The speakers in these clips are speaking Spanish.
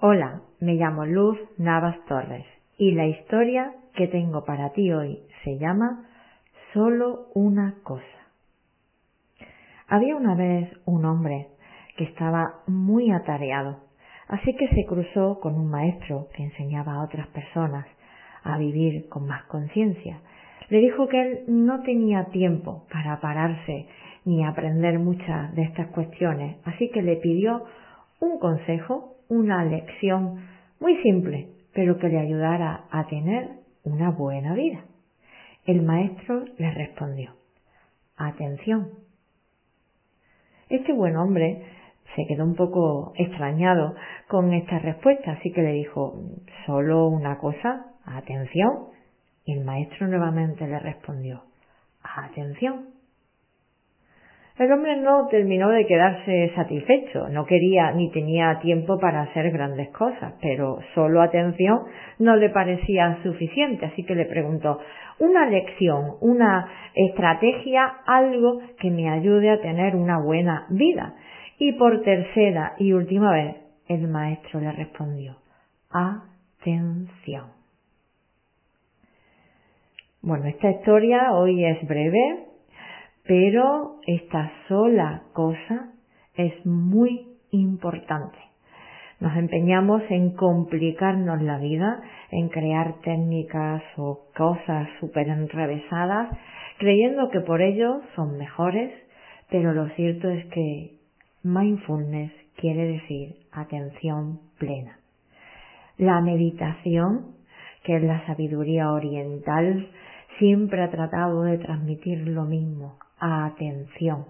Hola, me llamo Luz Navas Torres y la historia que tengo para ti hoy se llama Solo una cosa. Había una vez un hombre que estaba muy atareado, así que se cruzó con un maestro que enseñaba a otras personas a vivir con más conciencia. Le dijo que él no tenía tiempo para pararse ni aprender muchas de estas cuestiones, así que le pidió un consejo una lección muy simple, pero que le ayudara a tener una buena vida. El maestro le respondió, atención. Este buen hombre se quedó un poco extrañado con esta respuesta, así que le dijo, solo una cosa, atención. Y el maestro nuevamente le respondió, atención. El hombre no terminó de quedarse satisfecho, no quería ni tenía tiempo para hacer grandes cosas, pero solo atención no le parecía suficiente, así que le preguntó una lección, una estrategia, algo que me ayude a tener una buena vida. Y por tercera y última vez el maestro le respondió atención. Bueno, esta historia hoy es breve, pero esta sola cosa es muy importante. Nos empeñamos en complicarnos la vida, en crear técnicas o cosas súper enrevesadas, creyendo que por ello son mejores, pero lo cierto es que mindfulness quiere decir atención plena. La meditación, que es la sabiduría oriental, siempre ha tratado de transmitir lo mismo, atención.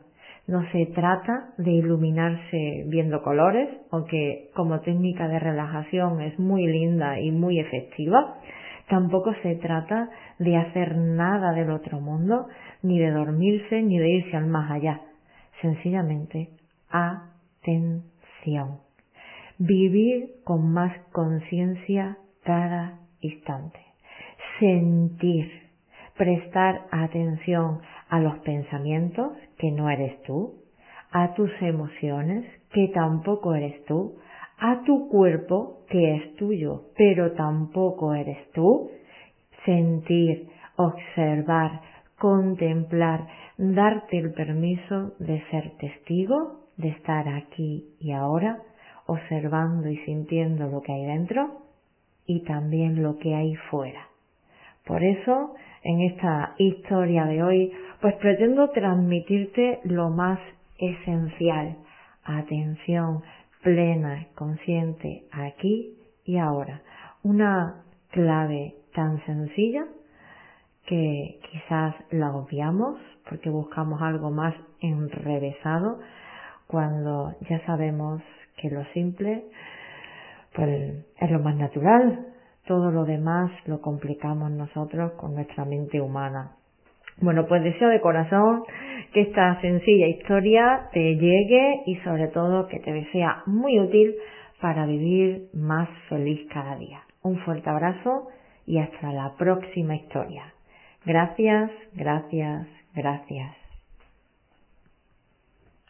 No se trata de iluminarse viendo colores, aunque como técnica de relajación es muy linda y muy efectiva. Tampoco se trata de hacer nada del otro mundo, ni de dormirse, ni de irse al más allá. Sencillamente, atención. Vivir con más conciencia cada instante. Sentir prestar atención a los pensamientos que no eres tú, a tus emociones que tampoco eres tú, a tu cuerpo que es tuyo pero tampoco eres tú, sentir, observar, contemplar, darte el permiso de ser testigo, de estar aquí y ahora, observando y sintiendo lo que hay dentro y también lo que hay fuera. Por eso, en esta historia de hoy, pues pretendo transmitirte lo más esencial, atención plena, consciente, aquí y ahora. Una clave tan sencilla que quizás la obviamos porque buscamos algo más enrevesado cuando ya sabemos que lo simple pues es lo más natural, todo lo demás lo complicamos nosotros con nuestra mente humana. Bueno, pues deseo de corazón que esta sencilla historia te llegue y sobre todo que te sea muy útil para vivir más feliz cada día. Un fuerte abrazo y hasta la próxima historia. Gracias, gracias, gracias.